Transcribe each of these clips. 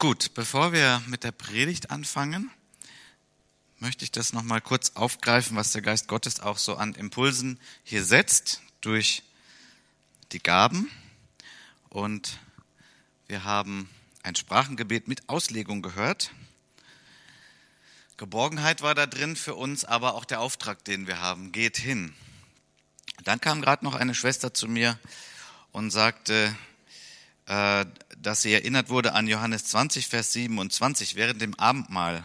Gut, bevor wir mit der Predigt anfangen, möchte ich das nochmal kurz aufgreifen, was der Geist Gottes auch so an Impulsen hier setzt durch die Gaben. Und wir haben ein Sprachengebet mit Auslegung gehört. Geborgenheit war da drin für uns, aber auch der Auftrag, den wir haben, geht hin. Dann kam gerade noch eine Schwester zu mir und sagte, dass sie erinnert wurde an Johannes 20, Vers 27 während dem Abendmahl.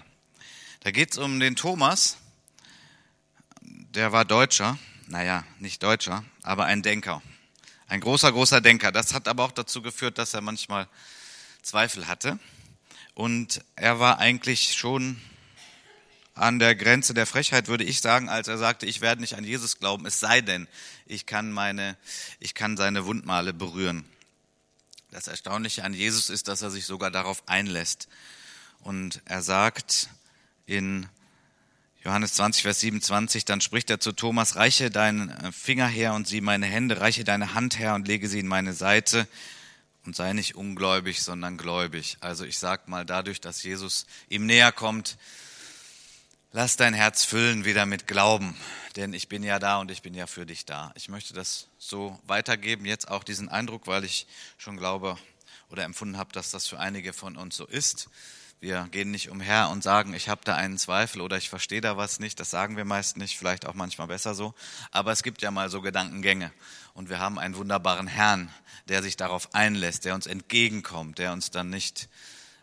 Da geht es um den Thomas, der war Deutscher, naja, nicht Deutscher, aber ein Denker. Ein großer, großer Denker. Das hat aber auch dazu geführt, dass er manchmal Zweifel hatte. Und er war eigentlich schon an der Grenze der Frechheit, würde ich sagen, als er sagte, ich werde nicht an Jesus glauben, es sei denn, ich kann meine, ich kann seine Wundmale berühren. Das Erstaunliche an Jesus ist, dass er sich sogar darauf einlässt. Und er sagt, in Johannes 20, Vers 27, dann spricht er zu Thomas, reiche deinen äh, Finger her und sieh meine Hände, reiche deine Hand her und lege sie in meine Seite und sei nicht ungläubig, sondern gläubig. Also ich sag mal, dadurch, dass Jesus ihm näher kommt, lass dein Herz füllen wieder mit Glauben, denn ich bin ja da und ich bin ja für dich da. Ich möchte das so weitergeben, jetzt auch diesen Eindruck, weil ich schon glaube oder empfunden habe, dass das für einige von uns so ist. Wir gehen nicht umher und sagen, ich habe da einen Zweifel oder ich verstehe da was nicht. Das sagen wir meist nicht, vielleicht auch manchmal besser so. Aber es gibt ja mal so Gedankengänge. Und wir haben einen wunderbaren Herrn, der sich darauf einlässt, der uns entgegenkommt, der uns dann nicht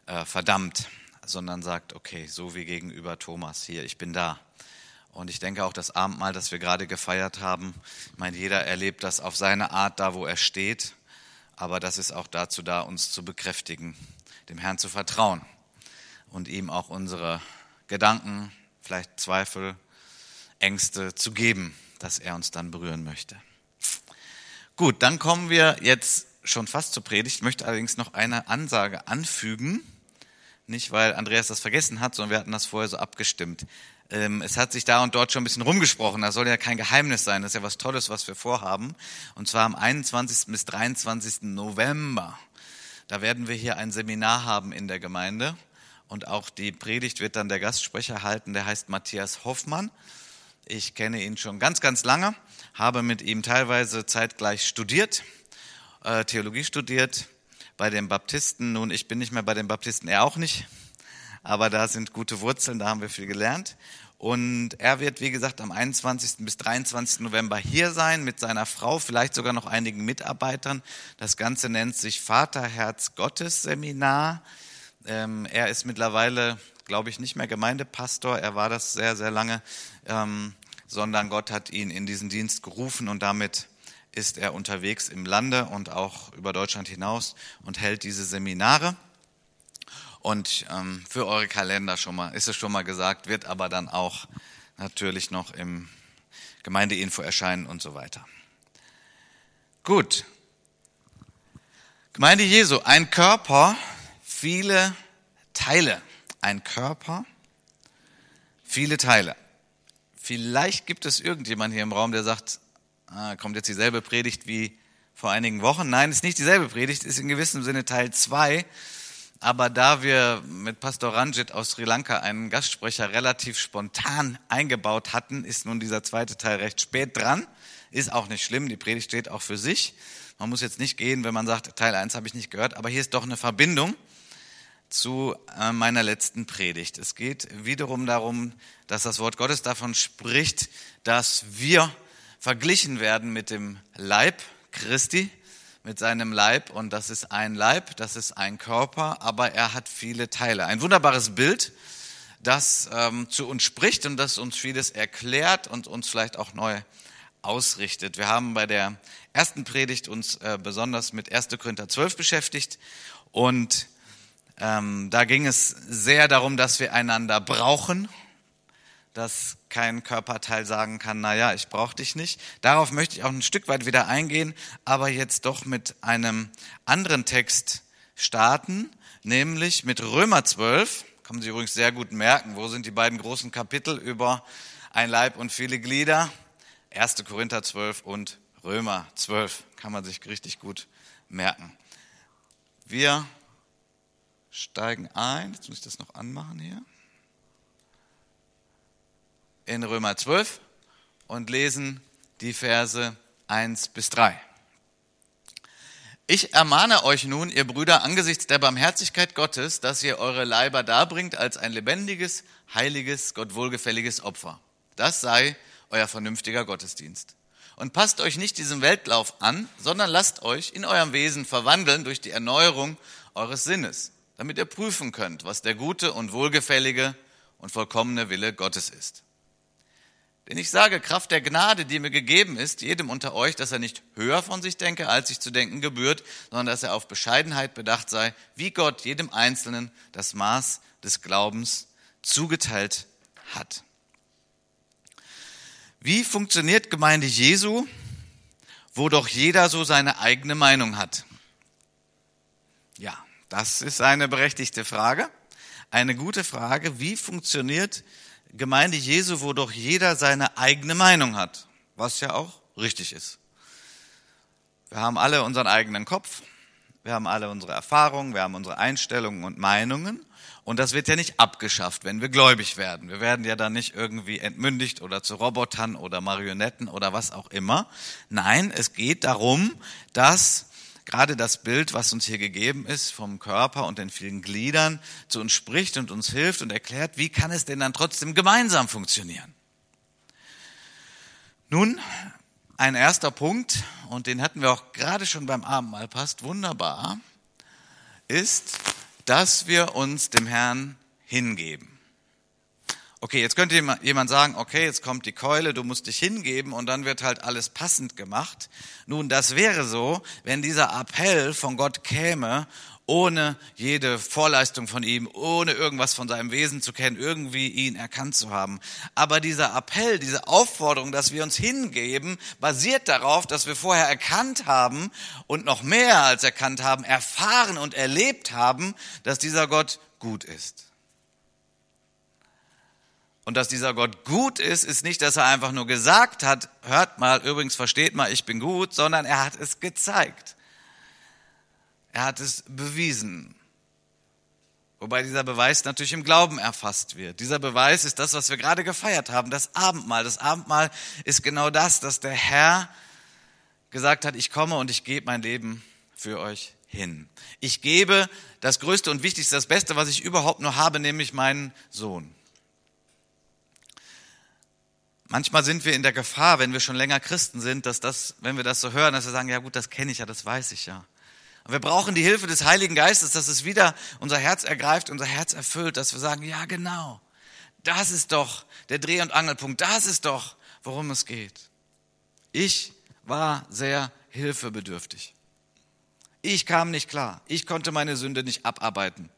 äh, verdammt, sondern sagt, okay, so wie gegenüber Thomas hier, ich bin da. Und ich denke auch das Abendmahl, das wir gerade gefeiert haben, ich meine, jeder erlebt das auf seine Art da, wo er steht. Aber das ist auch dazu da, uns zu bekräftigen, dem Herrn zu vertrauen und ihm auch unsere Gedanken, vielleicht Zweifel, Ängste zu geben, dass er uns dann berühren möchte. Gut, dann kommen wir jetzt schon fast zur Predigt. Ich möchte allerdings noch eine Ansage anfügen. Nicht, weil Andreas das vergessen hat, sondern wir hatten das vorher so abgestimmt. Ähm, es hat sich da und dort schon ein bisschen rumgesprochen. Das soll ja kein Geheimnis sein. Das ist ja was Tolles, was wir vorhaben. Und zwar am 21. bis 23. November. Da werden wir hier ein Seminar haben in der Gemeinde. Und auch die Predigt wird dann der Gastsprecher halten, der heißt Matthias Hoffmann. Ich kenne ihn schon ganz, ganz lange, habe mit ihm teilweise zeitgleich studiert, äh, Theologie studiert bei den Baptisten. Nun, ich bin nicht mehr bei den Baptisten, er auch nicht, aber da sind gute Wurzeln, da haben wir viel gelernt. Und er wird, wie gesagt, am 21. bis 23. November hier sein mit seiner Frau, vielleicht sogar noch einigen Mitarbeitern. Das Ganze nennt sich Vaterherz Gottes Seminar. Ähm, er ist mittlerweile, glaube ich, nicht mehr Gemeindepastor. Er war das sehr, sehr lange, ähm, sondern Gott hat ihn in diesen Dienst gerufen und damit ist er unterwegs im Lande und auch über Deutschland hinaus und hält diese Seminare. Und ähm, für eure Kalender schon mal, ist es schon mal gesagt, wird aber dann auch natürlich noch im Gemeindeinfo erscheinen und so weiter. Gut. Gemeinde Jesu, ein Körper, viele Teile. Ein Körper, viele Teile. Vielleicht gibt es irgendjemand hier im Raum, der sagt, ah, kommt jetzt dieselbe Predigt wie vor einigen Wochen. Nein, ist nicht dieselbe Predigt, ist in gewissem Sinne Teil 2. Aber da wir mit Pastor Ranjit aus Sri Lanka einen Gastsprecher relativ spontan eingebaut hatten, ist nun dieser zweite Teil recht spät dran. Ist auch nicht schlimm, die Predigt steht auch für sich. Man muss jetzt nicht gehen, wenn man sagt, Teil 1 habe ich nicht gehört, aber hier ist doch eine Verbindung zu äh, meiner letzten Predigt. Es geht wiederum darum, dass das Wort Gottes davon spricht, dass wir verglichen werden mit dem Leib Christi, mit seinem Leib. Und das ist ein Leib, das ist ein Körper, aber er hat viele Teile. Ein wunderbares Bild, das ähm, zu uns spricht und das uns vieles erklärt und uns vielleicht auch neu ausrichtet. Wir haben bei der ersten Predigt uns äh, besonders mit 1. Korinther 12 beschäftigt und ähm, da ging es sehr darum, dass wir einander brauchen, dass kein Körperteil sagen kann, na ja, ich brauche dich nicht. Darauf möchte ich auch ein Stück weit wieder eingehen, aber jetzt doch mit einem anderen Text starten, nämlich mit Römer 12. Kann man sich übrigens sehr gut merken, wo sind die beiden großen Kapitel über ein Leib und viele Glieder? 1. Korinther 12 und Römer 12 kann man sich richtig gut merken. Wir steigen ein, jetzt muss ich das noch anmachen hier, in Römer 12 und lesen die Verse 1 bis 3. Ich ermahne euch nun, ihr Brüder, angesichts der Barmherzigkeit Gottes, dass ihr eure Leiber darbringt als ein lebendiges, heiliges, Gott wohlgefälliges Opfer. Das sei euer vernünftiger Gottesdienst. Und passt euch nicht diesem Weltlauf an, sondern lasst euch in eurem Wesen verwandeln durch die Erneuerung eures Sinnes, damit ihr prüfen könnt, was der gute und wohlgefällige und vollkommene Wille Gottes ist. Denn ich sage, Kraft der Gnade, die mir gegeben ist, jedem unter euch, dass er nicht höher von sich denke, als sich zu denken gebührt, sondern dass er auf Bescheidenheit bedacht sei, wie Gott jedem Einzelnen das Maß des Glaubens zugeteilt hat. Wie funktioniert Gemeinde Jesu, wo doch jeder so seine eigene Meinung hat? Ja, das ist eine berechtigte Frage. Eine gute Frage. Wie funktioniert Gemeinde Jesu, wo doch jeder seine eigene Meinung hat? Was ja auch richtig ist. Wir haben alle unseren eigenen Kopf. Wir haben alle unsere Erfahrungen. Wir haben unsere Einstellungen und Meinungen. Und das wird ja nicht abgeschafft, wenn wir gläubig werden. Wir werden ja dann nicht irgendwie entmündigt oder zu Robotern oder Marionetten oder was auch immer. Nein, es geht darum, dass gerade das Bild, was uns hier gegeben ist vom Körper und den vielen Gliedern, zu uns spricht und uns hilft und erklärt, wie kann es denn dann trotzdem gemeinsam funktionieren. Nun, ein erster Punkt, und den hatten wir auch gerade schon beim Abendmahl, passt wunderbar, ist, dass wir uns dem Herrn hingeben. Okay, jetzt könnte jemand sagen, okay, jetzt kommt die Keule, du musst dich hingeben und dann wird halt alles passend gemacht. Nun, das wäre so, wenn dieser Appell von Gott käme ohne jede Vorleistung von ihm, ohne irgendwas von seinem Wesen zu kennen, irgendwie ihn erkannt zu haben. Aber dieser Appell, diese Aufforderung, dass wir uns hingeben, basiert darauf, dass wir vorher erkannt haben und noch mehr als erkannt haben, erfahren und erlebt haben, dass dieser Gott gut ist. Und dass dieser Gott gut ist, ist nicht, dass er einfach nur gesagt hat, hört mal, übrigens versteht mal, ich bin gut, sondern er hat es gezeigt. Er hat es bewiesen. Wobei dieser Beweis natürlich im Glauben erfasst wird. Dieser Beweis ist das, was wir gerade gefeiert haben, das Abendmahl. Das Abendmahl ist genau das, dass der Herr gesagt hat, ich komme und ich gebe mein Leben für euch hin. Ich gebe das Größte und Wichtigste, das Beste, was ich überhaupt nur habe, nämlich meinen Sohn. Manchmal sind wir in der Gefahr, wenn wir schon länger Christen sind, dass das, wenn wir das so hören, dass wir sagen, ja gut, das kenne ich ja, das weiß ich ja. Und wir brauchen die Hilfe des Heiligen Geistes, dass es wieder unser Herz ergreift, unser Herz erfüllt, dass wir sagen, ja genau, das ist doch der Dreh- und Angelpunkt, das ist doch, worum es geht. Ich war sehr hilfebedürftig. Ich kam nicht klar. Ich konnte meine Sünde nicht abarbeiten.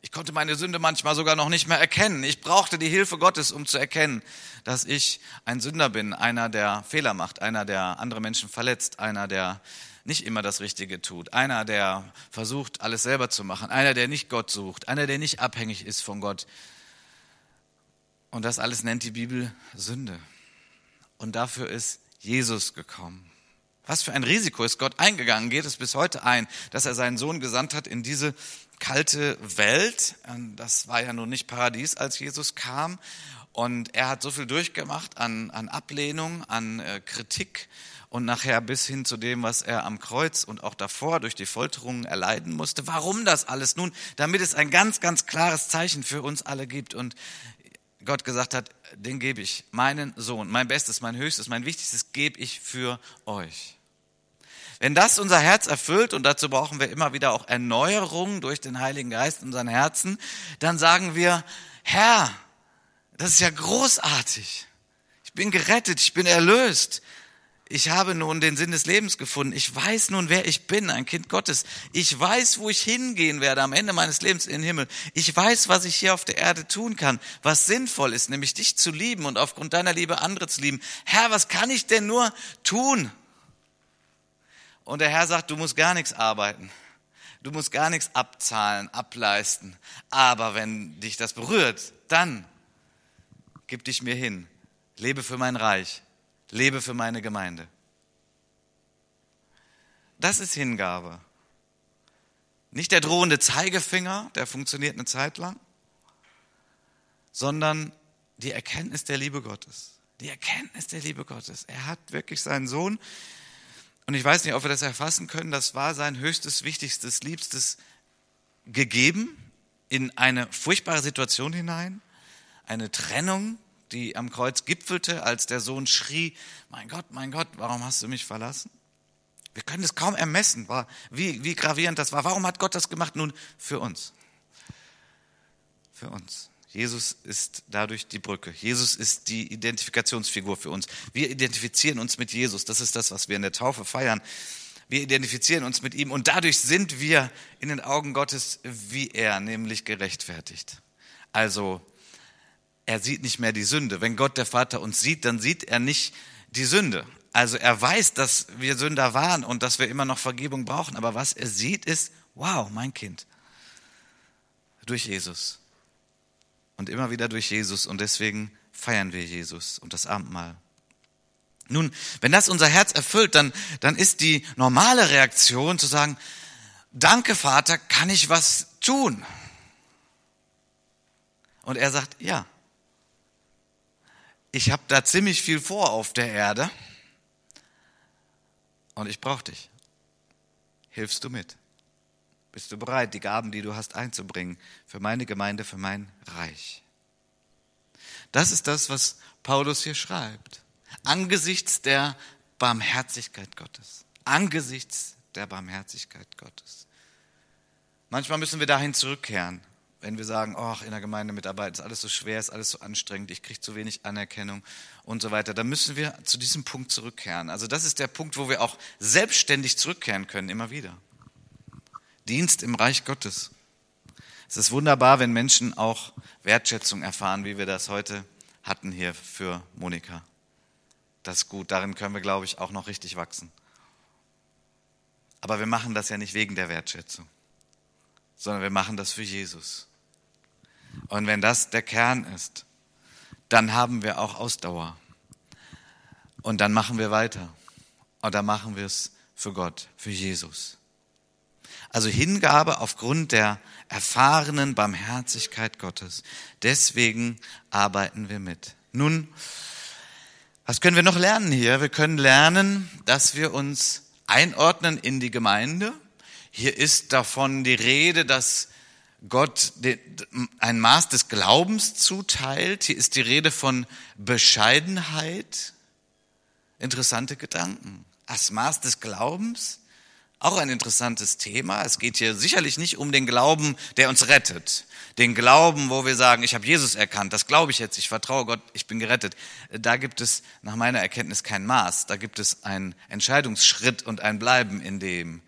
Ich konnte meine Sünde manchmal sogar noch nicht mehr erkennen. Ich brauchte die Hilfe Gottes, um zu erkennen, dass ich ein Sünder bin, einer, der Fehler macht, einer, der andere Menschen verletzt, einer, der nicht immer das Richtige tut, einer, der versucht, alles selber zu machen, einer, der nicht Gott sucht, einer, der nicht abhängig ist von Gott. Und das alles nennt die Bibel Sünde. Und dafür ist Jesus gekommen. Was für ein Risiko ist Gott eingegangen, geht es bis heute ein, dass er seinen Sohn gesandt hat in diese kalte Welt. Das war ja nun nicht Paradies, als Jesus kam. Und er hat so viel durchgemacht an, an Ablehnung, an äh, Kritik, und nachher bis hin zu dem, was er am Kreuz und auch davor durch die Folterungen erleiden musste. Warum das alles? Nun, damit es ein ganz, ganz klares Zeichen für uns alle gibt und Gott gesagt hat, den gebe ich, meinen Sohn, mein Bestes, mein Höchstes, mein Wichtigstes gebe ich für euch. Wenn das unser Herz erfüllt, und dazu brauchen wir immer wieder auch Erneuerung durch den Heiligen Geist in unseren Herzen, dann sagen wir, Herr, das ist ja großartig. Ich bin gerettet, ich bin erlöst ich habe nun den Sinn des Lebens gefunden. Ich weiß nun, wer ich bin, ein Kind Gottes. Ich weiß, wo ich hingehen werde am Ende meines Lebens in den Himmel. Ich weiß, was ich hier auf der Erde tun kann, was sinnvoll ist, nämlich dich zu lieben und aufgrund deiner Liebe andere zu lieben. Herr, was kann ich denn nur tun? Und der Herr sagt, du musst gar nichts arbeiten. Du musst gar nichts abzahlen, ableisten. Aber wenn dich das berührt, dann gib dich mir hin. Lebe für mein Reich lebe für meine Gemeinde. Das ist Hingabe. Nicht der drohende Zeigefinger, der funktioniert eine Zeit lang, sondern die Erkenntnis der Liebe Gottes. Die Erkenntnis der Liebe Gottes. Er hat wirklich seinen Sohn, und ich weiß nicht, ob wir das erfassen können, das war sein höchstes, wichtigstes, liebstes gegeben in eine furchtbare Situation hinein, eine Trennung, die am Kreuz gipfelte, als der Sohn schrie, mein Gott, mein Gott, warum hast du mich verlassen? Wir können es kaum ermessen, wie, wie gravierend das war. Warum hat Gott das gemacht? Nun, für uns. Für uns. Jesus ist dadurch die Brücke. Jesus ist die Identifikationsfigur für uns. Wir identifizieren uns mit Jesus. Das ist das, was wir in der Taufe feiern. Wir identifizieren uns mit ihm und dadurch sind wir in den Augen Gottes wie er, nämlich gerechtfertigt. Also, er sieht nicht mehr die Sünde. Wenn Gott der Vater uns sieht, dann sieht er nicht die Sünde. Also er weiß, dass wir Sünder waren und dass wir immer noch Vergebung brauchen. Aber was er sieht, ist, wow, mein Kind. Durch Jesus und immer wieder durch Jesus und deswegen feiern wir Jesus und das Abendmahl. Nun, wenn das unser Herz erfüllt, dann, dann ist die normale Reaktion zu sagen, danke Vater, kann ich was tun? Und er sagt, ja, ich habe da ziemlich viel vor auf der Erde und ich brauche dich. Hilfst du mit? Bist du bereit, die Gaben, die du hast, einzubringen für meine Gemeinde, für mein Reich? Das ist das, was Paulus hier schreibt. Angesichts der Barmherzigkeit Gottes. Angesichts der Barmherzigkeit Gottes. Manchmal müssen wir dahin zurückkehren, wenn wir sagen, oh, in der Gemeinde mitarbeiten ist alles so schwer, ist alles so anstrengend, ich kriege zu wenig Anerkennung und so weiter. Dann müssen wir zu diesem Punkt zurückkehren. Also das ist der Punkt, wo wir auch selbstständig zurückkehren können, immer wieder. Dienst im Reich Gottes. Es ist wunderbar, wenn Menschen auch Wertschätzung erfahren, wie wir das heute hatten hier für Monika. Das ist gut, darin können wir, glaube ich, auch noch richtig wachsen. Aber wir machen das ja nicht wegen der Wertschätzung, sondern wir machen das für Jesus. Und wenn das der Kern ist, dann haben wir auch Ausdauer. Und dann machen wir weiter. Und dann machen wir es für Gott, für Jesus. Also Hingabe aufgrund der erfahrenen Barmherzigkeit Gottes. Deswegen arbeiten wir mit. Nun, was können wir noch lernen hier? Wir können lernen, dass wir uns einordnen in die Gemeinde. Hier ist davon die Rede, dass Gott ein Maß des Glaubens zuteilt. Hier ist die Rede von Bescheidenheit. Interessante Gedanken. Das Maß des Glaubens auch ein interessantes Thema. Es geht hier sicherlich nicht um den Glauben, der uns rettet. Den Glauben, wo wir sagen, ich habe Jesus erkannt, das glaube ich jetzt, ich vertraue Gott, ich bin gerettet. Da gibt es nach meiner Erkenntnis kein Maß. Da gibt es einen Entscheidungsschritt und ein Bleiben in dem.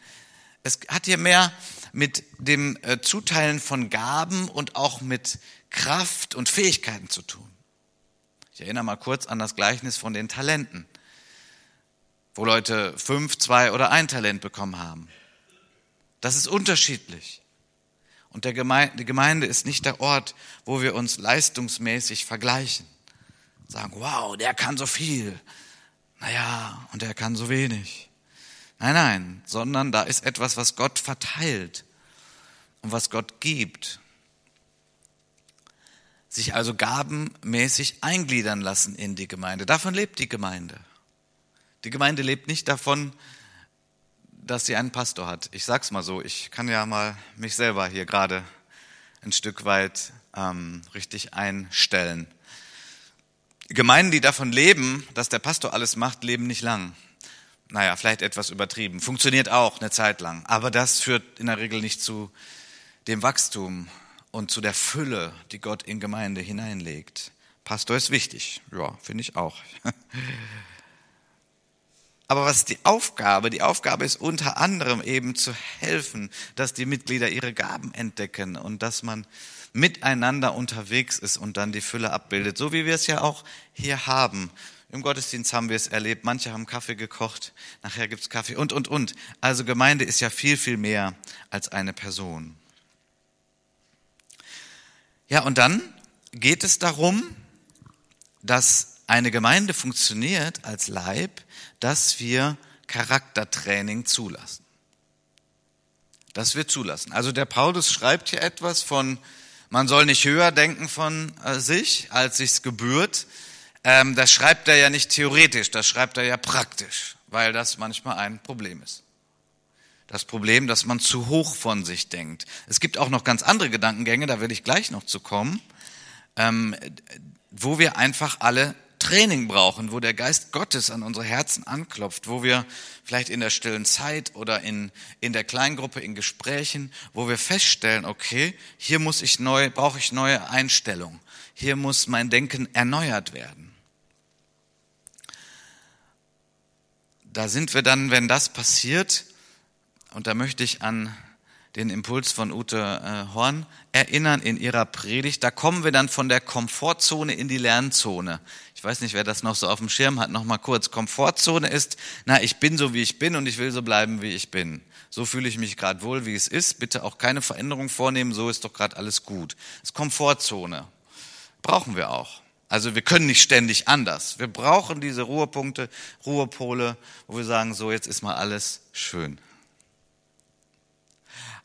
Es hat hier mehr mit dem äh, Zuteilen von Gaben und auch mit Kraft und Fähigkeiten zu tun. Ich erinnere mal kurz an das Gleichnis von den Talenten wo Leute fünf, zwei oder ein Talent bekommen haben. Das ist unterschiedlich. Und der Gemeinde, die Gemeinde ist nicht der Ort, wo wir uns leistungsmäßig vergleichen. Sagen, wow, der kann so viel. Naja, und der kann so wenig. Nein, nein, sondern da ist etwas, was Gott verteilt und was Gott gibt. Sich also gabenmäßig eingliedern lassen in die Gemeinde. Davon lebt die Gemeinde. Die Gemeinde lebt nicht davon, dass sie einen Pastor hat. Ich sag's mal so, ich kann ja mal mich selber hier gerade ein Stück weit ähm, richtig einstellen. Gemeinden, die davon leben, dass der Pastor alles macht, leben nicht lang. Naja, vielleicht etwas übertrieben. Funktioniert auch eine Zeit lang. Aber das führt in der Regel nicht zu dem Wachstum und zu der Fülle, die Gott in Gemeinde hineinlegt. Pastor ist wichtig. Ja, finde ich auch. Aber was ist die Aufgabe? Die Aufgabe ist unter anderem eben zu helfen, dass die Mitglieder ihre Gaben entdecken und dass man miteinander unterwegs ist und dann die Fülle abbildet. So wie wir es ja auch hier haben. Im Gottesdienst haben wir es erlebt. Manche haben Kaffee gekocht, nachher gibt's Kaffee und, und, und. Also Gemeinde ist ja viel, viel mehr als eine Person. Ja, und dann geht es darum, dass eine Gemeinde funktioniert als Leib, dass wir Charaktertraining zulassen. dass wir zulassen. Also der Paulus schreibt hier etwas von, man soll nicht höher denken von äh, sich, als sich's gebührt. Ähm, das schreibt er ja nicht theoretisch, das schreibt er ja praktisch, weil das manchmal ein Problem ist. Das Problem, dass man zu hoch von sich denkt. Es gibt auch noch ganz andere Gedankengänge, da will ich gleich noch zu kommen, ähm, wo wir einfach alle Training brauchen, wo der Geist Gottes an unsere Herzen anklopft, wo wir vielleicht in der stillen Zeit oder in, in der Kleingruppe, in Gesprächen, wo wir feststellen, okay, hier muss ich neu, brauche ich neue Einstellung. Hier muss mein Denken erneuert werden. Da sind wir dann, wenn das passiert, und da möchte ich an den Impuls von Ute äh, Horn erinnern in ihrer Predigt. Da kommen wir dann von der Komfortzone in die Lernzone. Ich weiß nicht, wer das noch so auf dem Schirm hat, noch mal kurz. Komfortzone ist, na, ich bin so, wie ich bin und ich will so bleiben, wie ich bin. So fühle ich mich gerade wohl, wie es ist. Bitte auch keine Veränderung vornehmen, so ist doch gerade alles gut. Das ist Komfortzone. Brauchen wir auch. Also wir können nicht ständig anders. Wir brauchen diese Ruhepunkte, Ruhepole, wo wir sagen, so jetzt ist mal alles schön.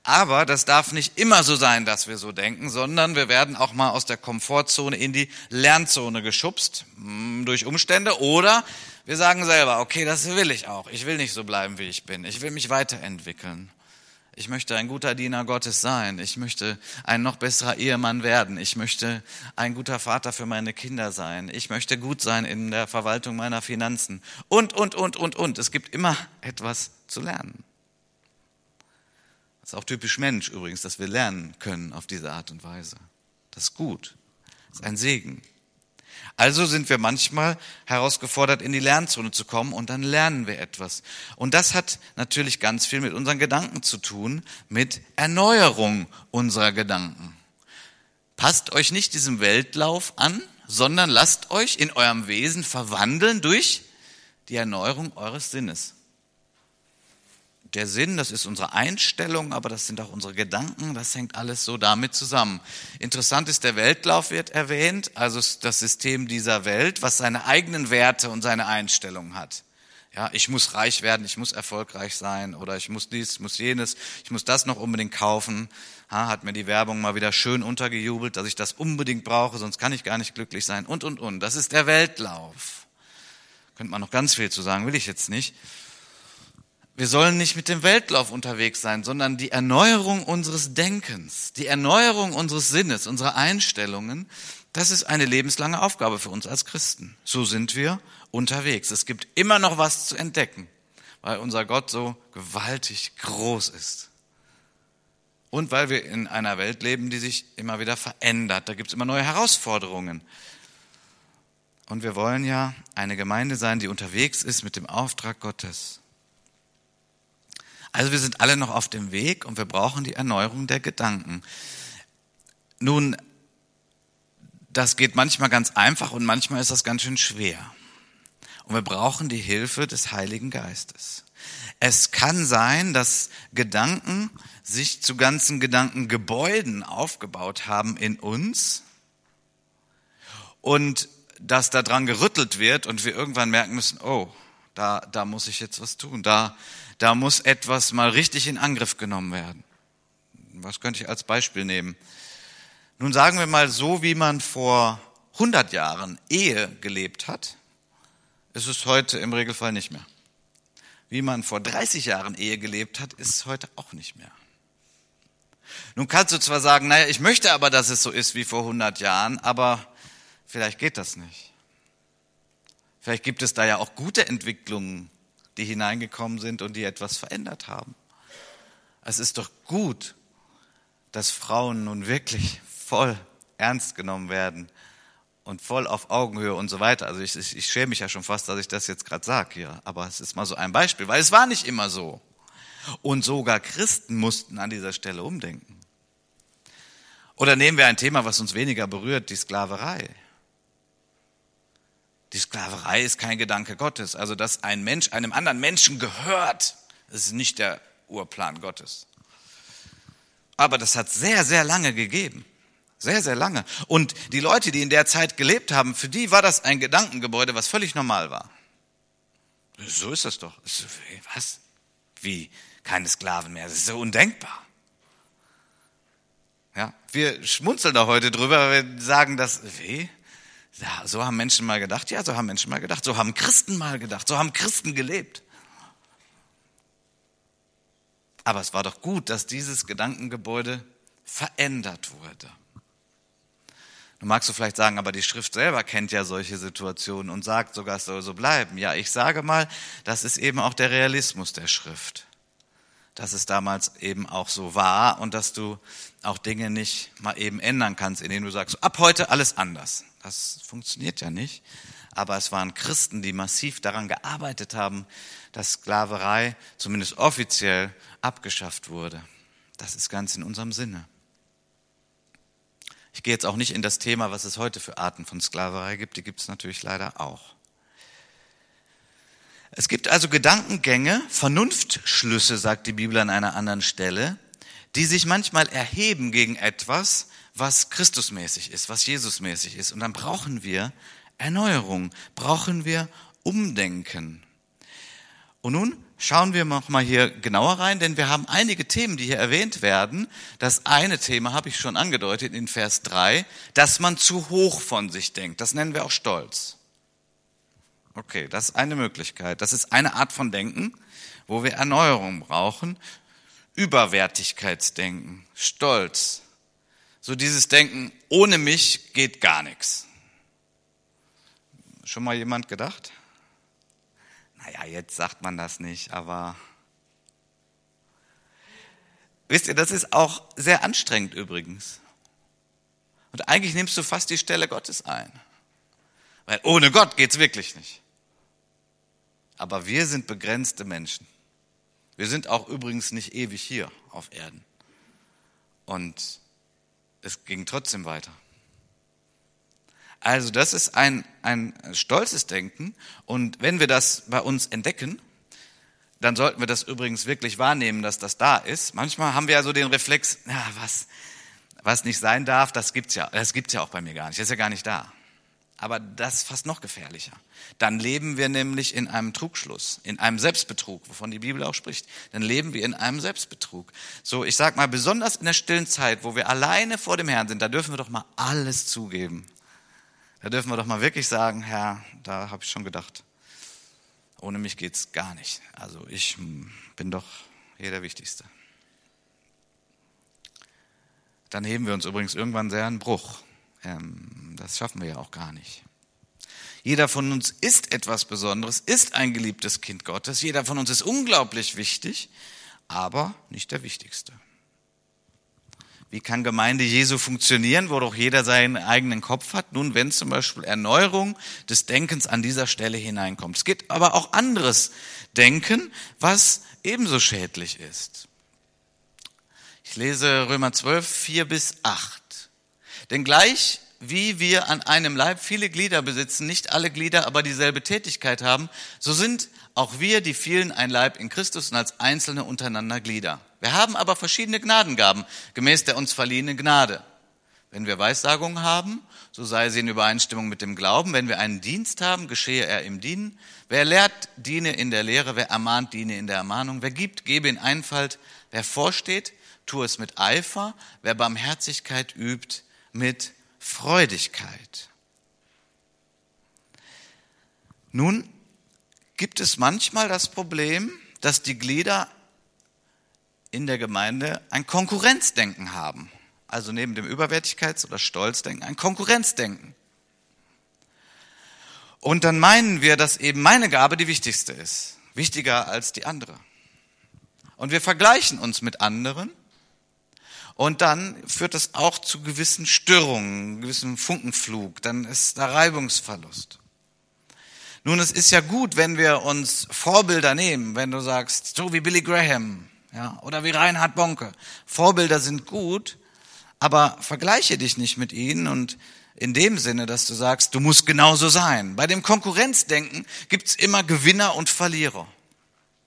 Aber das darf nicht immer so sein, dass wir so denken, sondern wir werden auch mal aus der Komfortzone in die Lernzone geschubst hm, durch Umstände oder wir sagen selber, okay, das will ich auch. Ich will nicht so bleiben, wie ich bin. Ich will mich weiterentwickeln. Ich möchte ein guter Diener Gottes sein. Ich möchte ein noch besserer Ehemann werden. Ich möchte ein guter Vater für meine Kinder sein. Ich möchte gut sein in der Verwaltung meiner Finanzen. Und, und, und, und, und. Es gibt immer etwas zu lernen. Das ist auch typisch Mensch übrigens, dass wir lernen können auf diese Art und Weise. Das ist gut. Das ist ein Segen. Also sind wir manchmal herausgefordert, in die Lernzone zu kommen und dann lernen wir etwas. Und das hat natürlich ganz viel mit unseren Gedanken zu tun, mit Erneuerung unserer Gedanken. Passt euch nicht diesem Weltlauf an, sondern lasst euch in eurem Wesen verwandeln durch die Erneuerung eures Sinnes der Sinn, das ist unsere Einstellung, aber das sind auch unsere Gedanken, das hängt alles so damit zusammen. Interessant ist, der Weltlauf wird erwähnt, also das System dieser Welt, was seine eigenen Werte und seine Einstellungen hat. Ja, ich muss reich werden, ich muss erfolgreich sein oder ich muss dies, ich muss jenes, ich muss das noch unbedingt kaufen. Ha, hat mir die Werbung mal wieder schön untergejubelt, dass ich das unbedingt brauche, sonst kann ich gar nicht glücklich sein und, und, und. Das ist der Weltlauf. Könnte man noch ganz viel zu sagen, will ich jetzt nicht. Wir sollen nicht mit dem Weltlauf unterwegs sein, sondern die Erneuerung unseres Denkens, die Erneuerung unseres Sinnes, unserer Einstellungen, das ist eine lebenslange Aufgabe für uns als Christen. So sind wir unterwegs. Es gibt immer noch was zu entdecken, weil unser Gott so gewaltig groß ist. Und weil wir in einer Welt leben, die sich immer wieder verändert. Da gibt es immer neue Herausforderungen. Und wir wollen ja eine Gemeinde sein, die unterwegs ist mit dem Auftrag Gottes. Also wir sind alle noch auf dem Weg und wir brauchen die Erneuerung der Gedanken. Nun, das geht manchmal ganz einfach und manchmal ist das ganz schön schwer. Und wir brauchen die Hilfe des Heiligen Geistes. Es kann sein, dass Gedanken sich zu ganzen Gedankengebäuden aufgebaut haben in uns und dass daran gerüttelt wird und wir irgendwann merken müssen, oh, da, da muss ich jetzt was tun, da, da muss etwas mal richtig in Angriff genommen werden. Was könnte ich als Beispiel nehmen? Nun sagen wir mal so, wie man vor 100 Jahren Ehe gelebt hat, ist es heute im Regelfall nicht mehr. Wie man vor 30 Jahren Ehe gelebt hat, ist es heute auch nicht mehr. Nun kannst du zwar sagen, naja, ich möchte aber, dass es so ist wie vor 100 Jahren, aber vielleicht geht das nicht. Vielleicht gibt es da ja auch gute Entwicklungen, die hineingekommen sind und die etwas verändert haben. Es ist doch gut, dass Frauen nun wirklich voll ernst genommen werden und voll auf Augenhöhe und so weiter. Also ich, ich, ich schäme mich ja schon fast, dass ich das jetzt gerade sage hier, aber es ist mal so ein Beispiel, weil es war nicht immer so. Und sogar Christen mussten an dieser Stelle umdenken. Oder nehmen wir ein Thema, was uns weniger berührt, die Sklaverei. Die Sklaverei ist kein Gedanke Gottes. Also, dass ein Mensch einem anderen Menschen gehört, ist nicht der Urplan Gottes. Aber das hat sehr, sehr lange gegeben. Sehr, sehr lange. Und die Leute, die in der Zeit gelebt haben, für die war das ein Gedankengebäude, was völlig normal war. So ist das doch. Was? Wie? keine Sklaven mehr. Das ist so undenkbar. Ja, wir schmunzeln da heute drüber, wir sagen das, wie? Ja, so haben Menschen mal gedacht. Ja, so haben Menschen mal gedacht. So haben Christen mal gedacht. So haben Christen gelebt. Aber es war doch gut, dass dieses Gedankengebäude verändert wurde. Du magst du vielleicht sagen, aber die Schrift selber kennt ja solche Situationen und sagt sogar, es soll so bleiben. Ja, ich sage mal, das ist eben auch der Realismus der Schrift. Dass es damals eben auch so war und dass du auch Dinge nicht mal eben ändern kannst, indem du sagst, ab heute alles anders. Das funktioniert ja nicht. Aber es waren Christen, die massiv daran gearbeitet haben, dass Sklaverei zumindest offiziell abgeschafft wurde. Das ist ganz in unserem Sinne. Ich gehe jetzt auch nicht in das Thema, was es heute für Arten von Sklaverei gibt. Die gibt es natürlich leider auch. Es gibt also Gedankengänge, Vernunftschlüsse, sagt die Bibel an einer anderen Stelle, die sich manchmal erheben gegen etwas, was Christusmäßig ist, was Jesusmäßig ist. Und dann brauchen wir Erneuerung, brauchen wir Umdenken. Und nun schauen wir noch mal hier genauer rein, denn wir haben einige Themen, die hier erwähnt werden. Das eine Thema habe ich schon angedeutet in Vers 3, dass man zu hoch von sich denkt. Das nennen wir auch Stolz. Okay, das ist eine Möglichkeit. Das ist eine Art von Denken, wo wir Erneuerung brauchen. Überwertigkeitsdenken, Stolz. So dieses Denken, ohne mich geht gar nichts. Schon mal jemand gedacht? Naja, jetzt sagt man das nicht, aber wisst ihr, das ist auch sehr anstrengend übrigens. Und eigentlich nimmst du fast die Stelle Gottes ein. Weil ohne Gott geht's wirklich nicht. Aber wir sind begrenzte Menschen. Wir sind auch übrigens nicht ewig hier auf Erden. Und es ging trotzdem weiter. Also das ist ein, ein stolzes Denken. Und wenn wir das bei uns entdecken, dann sollten wir das übrigens wirklich wahrnehmen, dass das da ist. Manchmal haben wir ja so den Reflex, ja, was, was nicht sein darf, das gibt's ja, das gibt's ja auch bei mir gar nicht. Das ist ja gar nicht da. Aber das ist fast noch gefährlicher. Dann leben wir nämlich in einem Trugschluss, in einem Selbstbetrug, wovon die Bibel auch spricht. Dann leben wir in einem Selbstbetrug. So, ich sag mal, besonders in der stillen Zeit, wo wir alleine vor dem Herrn sind, da dürfen wir doch mal alles zugeben. Da dürfen wir doch mal wirklich sagen, Herr, da habe ich schon gedacht, ohne mich geht's gar nicht. Also ich hm, bin doch hier der Wichtigste. Dann heben wir uns übrigens irgendwann sehr einen Bruch. Ähm, das schaffen wir ja auch gar nicht. Jeder von uns ist etwas Besonderes, ist ein geliebtes Kind Gottes. Jeder von uns ist unglaublich wichtig, aber nicht der Wichtigste. Wie kann Gemeinde Jesu funktionieren, wo doch jeder seinen eigenen Kopf hat? Nun, wenn zum Beispiel Erneuerung des Denkens an dieser Stelle hineinkommt. Es gibt aber auch anderes Denken, was ebenso schädlich ist. Ich lese Römer 12, 4 bis 8. Denn gleich wie wir an einem Leib viele Glieder besitzen, nicht alle Glieder aber dieselbe Tätigkeit haben, so sind auch wir, die vielen, ein Leib in Christus und als Einzelne untereinander Glieder. Wir haben aber verschiedene Gnadengaben, gemäß der uns verliehenen Gnade. Wenn wir Weissagung haben, so sei sie in Übereinstimmung mit dem Glauben. Wenn wir einen Dienst haben, geschehe er im Dienen. Wer lehrt, diene in der Lehre. Wer ermahnt, diene in der Ermahnung. Wer gibt, gebe in Einfalt. Wer vorsteht, tue es mit Eifer. Wer Barmherzigkeit übt, mit Freudigkeit. Nun gibt es manchmal das Problem, dass die Glieder in der Gemeinde ein Konkurrenzdenken haben. Also neben dem Überwertigkeits- oder Stolzdenken ein Konkurrenzdenken. Und dann meinen wir, dass eben meine Gabe die wichtigste ist, wichtiger als die andere. Und wir vergleichen uns mit anderen und dann führt das auch zu gewissen Störungen, gewissen Funkenflug. Dann ist da Reibungsverlust. Nun, es ist ja gut, wenn wir uns Vorbilder nehmen, wenn du sagst, so wie Billy Graham, ja, oder wie Reinhard Bonke. Vorbilder sind gut, aber vergleiche dich nicht mit ihnen und in dem Sinne, dass du sagst, du musst genauso sein. Bei dem Konkurrenzdenken gibt's immer Gewinner und Verlierer.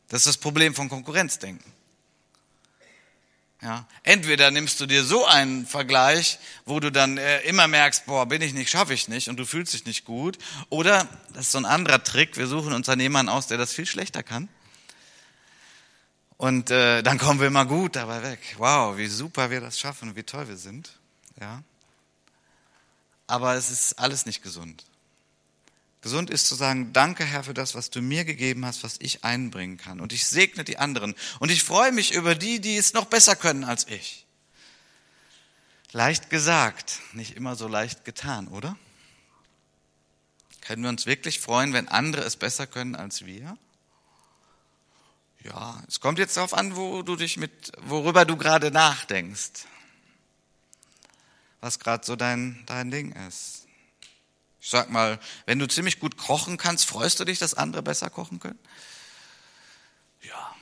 Das ist das Problem von Konkurrenzdenken. Ja, entweder nimmst du dir so einen Vergleich, wo du dann äh, immer merkst, boah, bin ich nicht, schaffe ich nicht und du fühlst dich nicht gut. Oder, das ist so ein anderer Trick, wir suchen uns dann jemanden aus, der das viel schlechter kann. Und äh, dann kommen wir immer gut dabei weg. Wow, wie super wir das schaffen, wie toll wir sind. Ja. Aber es ist alles nicht gesund. Gesund ist zu sagen, danke Herr für das, was du mir gegeben hast, was ich einbringen kann. Und ich segne die anderen. Und ich freue mich über die, die es noch besser können als ich. Leicht gesagt, nicht immer so leicht getan, oder? Können wir uns wirklich freuen, wenn andere es besser können als wir? Ja, es kommt jetzt darauf an, wo du dich mit, worüber du gerade nachdenkst. Was gerade so dein, dein Ding ist. Ich sag mal, wenn du ziemlich gut kochen kannst, freust du dich, dass andere besser kochen können? Ja.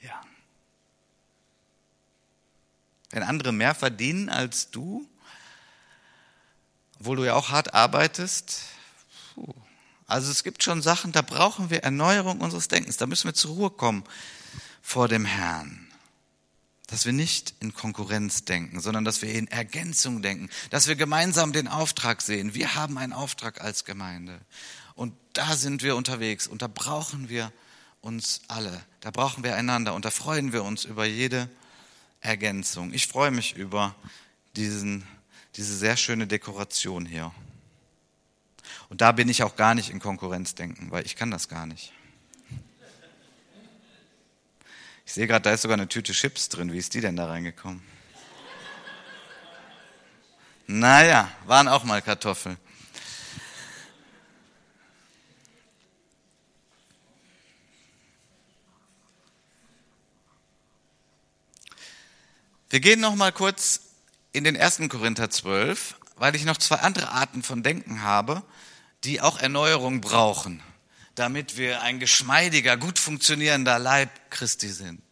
Ja. Wenn andere mehr verdienen als du, obwohl du ja auch hart arbeitest, puh. Also es gibt schon Sachen, da brauchen wir Erneuerung unseres Denkens. Da müssen wir zur Ruhe kommen vor dem Herrn dass wir nicht in Konkurrenz denken, sondern dass wir in Ergänzung denken, dass wir gemeinsam den Auftrag sehen. Wir haben einen Auftrag als Gemeinde. Und da sind wir unterwegs und da brauchen wir uns alle. Da brauchen wir einander und da freuen wir uns über jede Ergänzung. Ich freue mich über diesen, diese sehr schöne Dekoration hier. Und da bin ich auch gar nicht in Konkurrenz denken, weil ich kann das gar nicht. Ich sehe gerade, da ist sogar eine Tüte Chips drin. Wie ist die denn da reingekommen? Naja, waren auch mal Kartoffeln. Wir gehen noch mal kurz in den 1. Korinther 12, weil ich noch zwei andere Arten von Denken habe, die auch Erneuerung brauchen damit wir ein geschmeidiger, gut funktionierender Leib Christi sind.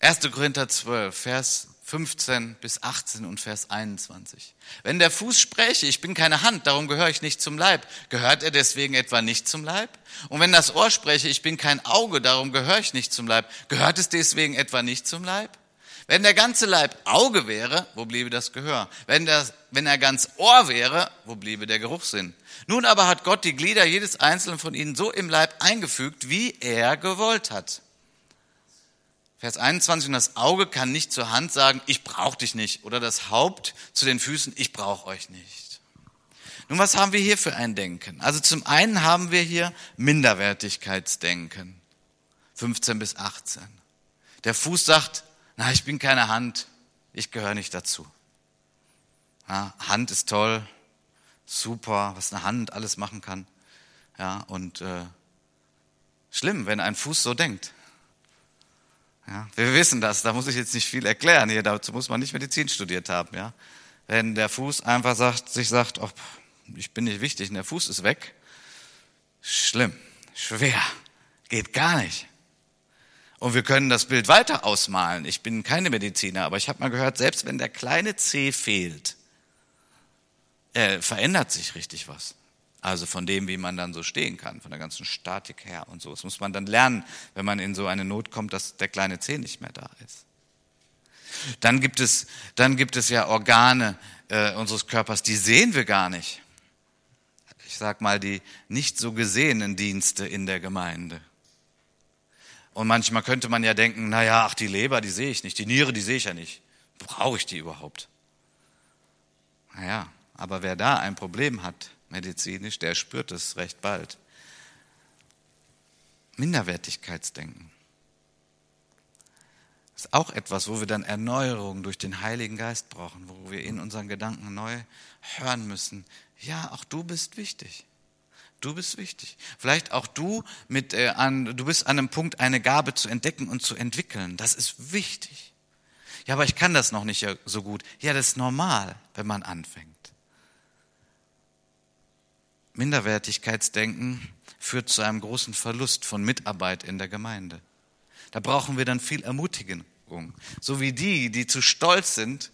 1. Korinther 12, Vers 15 bis 18 und Vers 21. Wenn der Fuß spräche, ich bin keine Hand, darum gehöre ich nicht zum Leib, gehört er deswegen etwa nicht zum Leib? Und wenn das Ohr spreche, ich bin kein Auge, darum gehöre ich nicht zum Leib, gehört es deswegen etwa nicht zum Leib? Wenn der ganze Leib Auge wäre, wo bliebe das Gehör? Wenn, das, wenn er ganz Ohr wäre, wo bliebe der Geruchssinn? Nun aber hat Gott die Glieder jedes einzelnen von ihnen so im Leib eingefügt, wie er gewollt hat. Vers 21, und das Auge kann nicht zur Hand sagen, ich brauche dich nicht, oder das Haupt zu den Füßen, ich brauche euch nicht. Nun, was haben wir hier für ein Denken? Also zum einen haben wir hier Minderwertigkeitsdenken, 15 bis 18. Der Fuß sagt, na, ich bin keine Hand, ich gehöre nicht dazu. Ja, Hand ist toll, super, was eine Hand alles machen kann. Ja, und äh, schlimm, wenn ein Fuß so denkt. Ja, wir wissen das, da muss ich jetzt nicht viel erklären hier, dazu muss man nicht Medizin studiert haben. Ja, wenn der Fuß einfach sagt, sich sagt, oh, ich bin nicht wichtig, und der Fuß ist weg, schlimm, schwer, geht gar nicht. Und wir können das Bild weiter ausmalen. Ich bin keine Mediziner, aber ich habe mal gehört, selbst wenn der kleine C fehlt, äh, verändert sich richtig was. Also von dem, wie man dann so stehen kann, von der ganzen Statik her und so. Das muss man dann lernen, wenn man in so eine Not kommt, dass der kleine C nicht mehr da ist. Dann gibt es, dann gibt es ja Organe äh, unseres Körpers, die sehen wir gar nicht. Ich sag mal die nicht so gesehenen Dienste in der Gemeinde. Und manchmal könnte man ja denken, na ja, ach, die Leber, die sehe ich nicht, die Niere, die sehe ich ja nicht. Brauche ich die überhaupt? Naja, aber wer da ein Problem hat, medizinisch, der spürt es recht bald. Minderwertigkeitsdenken ist auch etwas, wo wir dann Erneuerung durch den Heiligen Geist brauchen, wo wir in unseren Gedanken neu hören müssen. Ja, auch du bist wichtig. Du bist wichtig. Vielleicht auch du mit äh, an, du bist an einem Punkt, eine Gabe zu entdecken und zu entwickeln. Das ist wichtig. Ja, aber ich kann das noch nicht so gut. Ja, das ist normal, wenn man anfängt. Minderwertigkeitsdenken führt zu einem großen Verlust von Mitarbeit in der Gemeinde. Da brauchen wir dann viel Ermutigung. So wie die, die zu stolz sind,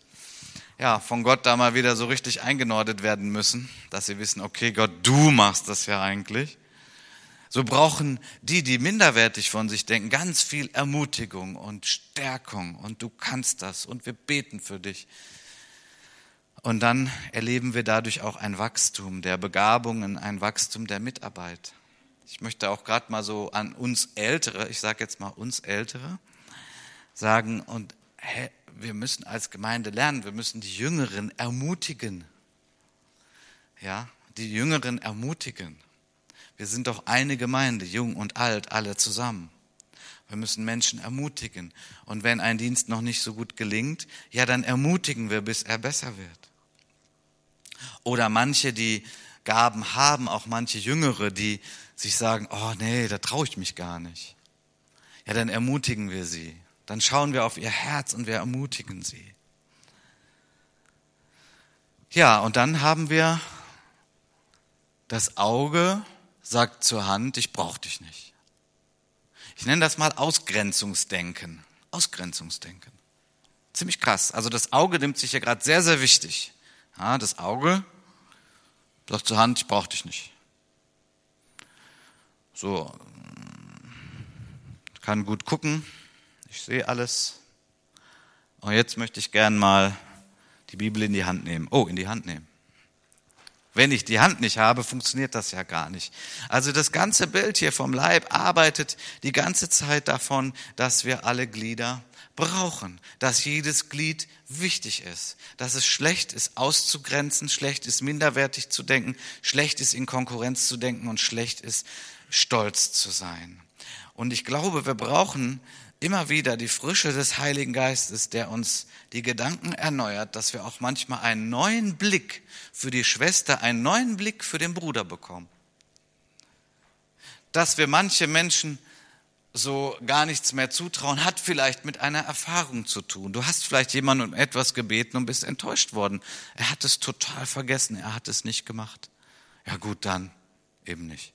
ja, von Gott da mal wieder so richtig eingenordet werden müssen, dass sie wissen, okay, Gott, du machst das ja eigentlich. So brauchen die, die minderwertig von sich denken, ganz viel Ermutigung und Stärkung und du kannst das und wir beten für dich. Und dann erleben wir dadurch auch ein Wachstum der Begabungen, ein Wachstum der Mitarbeit. Ich möchte auch gerade mal so an uns Ältere, ich sage jetzt mal uns Ältere, sagen, und hä, wir müssen als Gemeinde lernen, wir müssen die Jüngeren ermutigen. Ja, die Jüngeren ermutigen. Wir sind doch eine Gemeinde, jung und alt, alle zusammen. Wir müssen Menschen ermutigen. Und wenn ein Dienst noch nicht so gut gelingt, ja, dann ermutigen wir, bis er besser wird. Oder manche, die Gaben haben, auch manche Jüngere, die sich sagen, oh nee, da traue ich mich gar nicht. Ja, dann ermutigen wir sie. Dann schauen wir auf ihr Herz und wir ermutigen sie. Ja, und dann haben wir das Auge sagt zur Hand, ich brauche dich nicht. Ich nenne das mal Ausgrenzungsdenken. Ausgrenzungsdenken. Ziemlich krass. Also das Auge nimmt sich ja gerade sehr, sehr wichtig. Ja, das Auge sagt zur Hand, ich brauche dich nicht. So, kann gut gucken, ich sehe alles. Und jetzt möchte ich gern mal die Bibel in die Hand nehmen. Oh, in die Hand nehmen. Wenn ich die Hand nicht habe, funktioniert das ja gar nicht. Also das ganze Bild hier vom Leib arbeitet die ganze Zeit davon, dass wir alle Glieder brauchen, dass jedes Glied wichtig ist, dass es schlecht ist auszugrenzen, schlecht ist minderwertig zu denken, schlecht ist in Konkurrenz zu denken und schlecht ist stolz zu sein. Und ich glaube, wir brauchen immer wieder die Frische des Heiligen Geistes, der uns die Gedanken erneuert, dass wir auch manchmal einen neuen Blick für die Schwester, einen neuen Blick für den Bruder bekommen. Dass wir manche Menschen so gar nichts mehr zutrauen, hat vielleicht mit einer Erfahrung zu tun. Du hast vielleicht jemanden um etwas gebeten und bist enttäuscht worden. Er hat es total vergessen, er hat es nicht gemacht. Ja gut, dann eben nicht.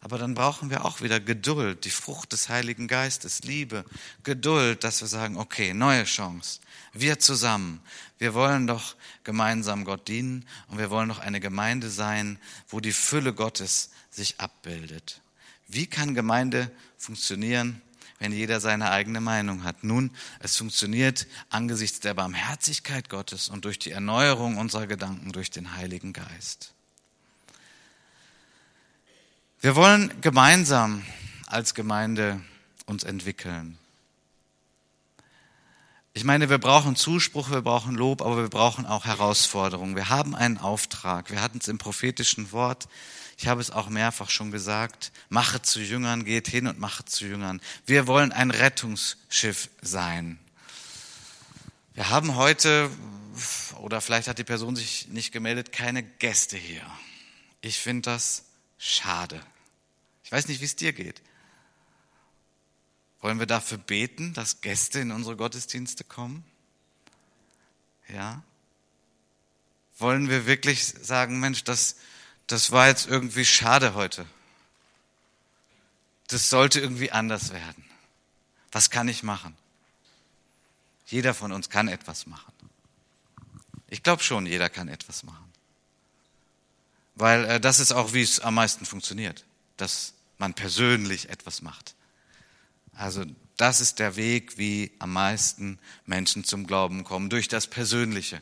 Aber dann brauchen wir auch wieder Geduld, die Frucht des Heiligen Geistes, Liebe, Geduld, dass wir sagen, okay, neue Chance. Wir zusammen, wir wollen doch gemeinsam Gott dienen und wir wollen doch eine Gemeinde sein, wo die Fülle Gottes sich abbildet. Wie kann Gemeinde funktionieren, wenn jeder seine eigene Meinung hat? Nun, es funktioniert angesichts der Barmherzigkeit Gottes und durch die Erneuerung unserer Gedanken durch den Heiligen Geist. Wir wollen gemeinsam als Gemeinde uns entwickeln. Ich meine, wir brauchen Zuspruch, wir brauchen Lob, aber wir brauchen auch Herausforderungen. Wir haben einen Auftrag. Wir hatten es im prophetischen Wort. Ich habe es auch mehrfach schon gesagt. Mache zu Jüngern, geht hin und mache zu Jüngern. Wir wollen ein Rettungsschiff sein. Wir haben heute, oder vielleicht hat die Person sich nicht gemeldet, keine Gäste hier. Ich finde das Schade. Ich weiß nicht, wie es dir geht. Wollen wir dafür beten, dass Gäste in unsere Gottesdienste kommen? Ja? Wollen wir wirklich sagen, Mensch, das, das war jetzt irgendwie schade heute. Das sollte irgendwie anders werden. Was kann ich machen? Jeder von uns kann etwas machen. Ich glaube schon, jeder kann etwas machen. Weil äh, das ist auch, wie es am meisten funktioniert, dass man persönlich etwas macht. Also das ist der Weg, wie am meisten Menschen zum Glauben kommen, durch das Persönliche.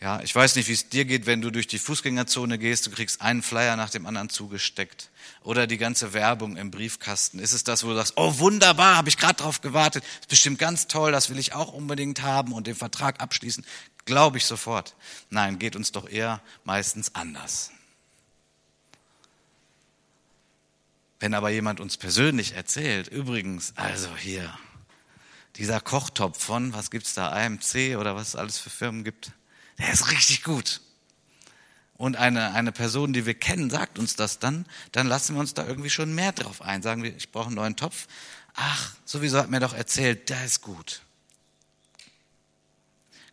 Ja, ich weiß nicht, wie es dir geht, wenn du durch die Fußgängerzone gehst, du kriegst einen Flyer nach dem anderen zugesteckt oder die ganze Werbung im Briefkasten. Ist es das, wo du sagst, oh wunderbar, habe ich gerade drauf gewartet, ist bestimmt ganz toll, das will ich auch unbedingt haben und den Vertrag abschließen? Glaube ich sofort. Nein, geht uns doch eher meistens anders. Wenn aber jemand uns persönlich erzählt, übrigens, also hier, dieser Kochtopf von, was gibt's da, AMC oder was es alles für Firmen gibt, der ist richtig gut. Und eine, eine Person, die wir kennen, sagt uns das dann, dann lassen wir uns da irgendwie schon mehr drauf ein. Sagen wir, ich brauche einen neuen Topf. Ach, sowieso hat mir doch erzählt, der ist gut.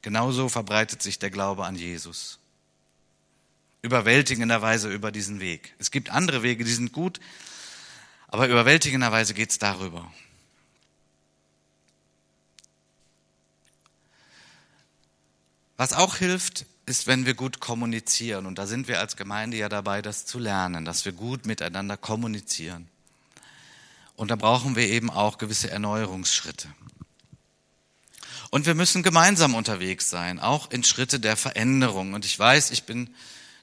Genauso verbreitet sich der Glaube an Jesus. Überwältigenderweise über diesen Weg. Es gibt andere Wege, die sind gut, aber überwältigenderweise geht es darüber. Was auch hilft, ist, wenn wir gut kommunizieren. Und da sind wir als Gemeinde ja dabei, das zu lernen, dass wir gut miteinander kommunizieren. Und da brauchen wir eben auch gewisse Erneuerungsschritte. Und wir müssen gemeinsam unterwegs sein, auch in Schritte der Veränderung. Und ich weiß, ich bin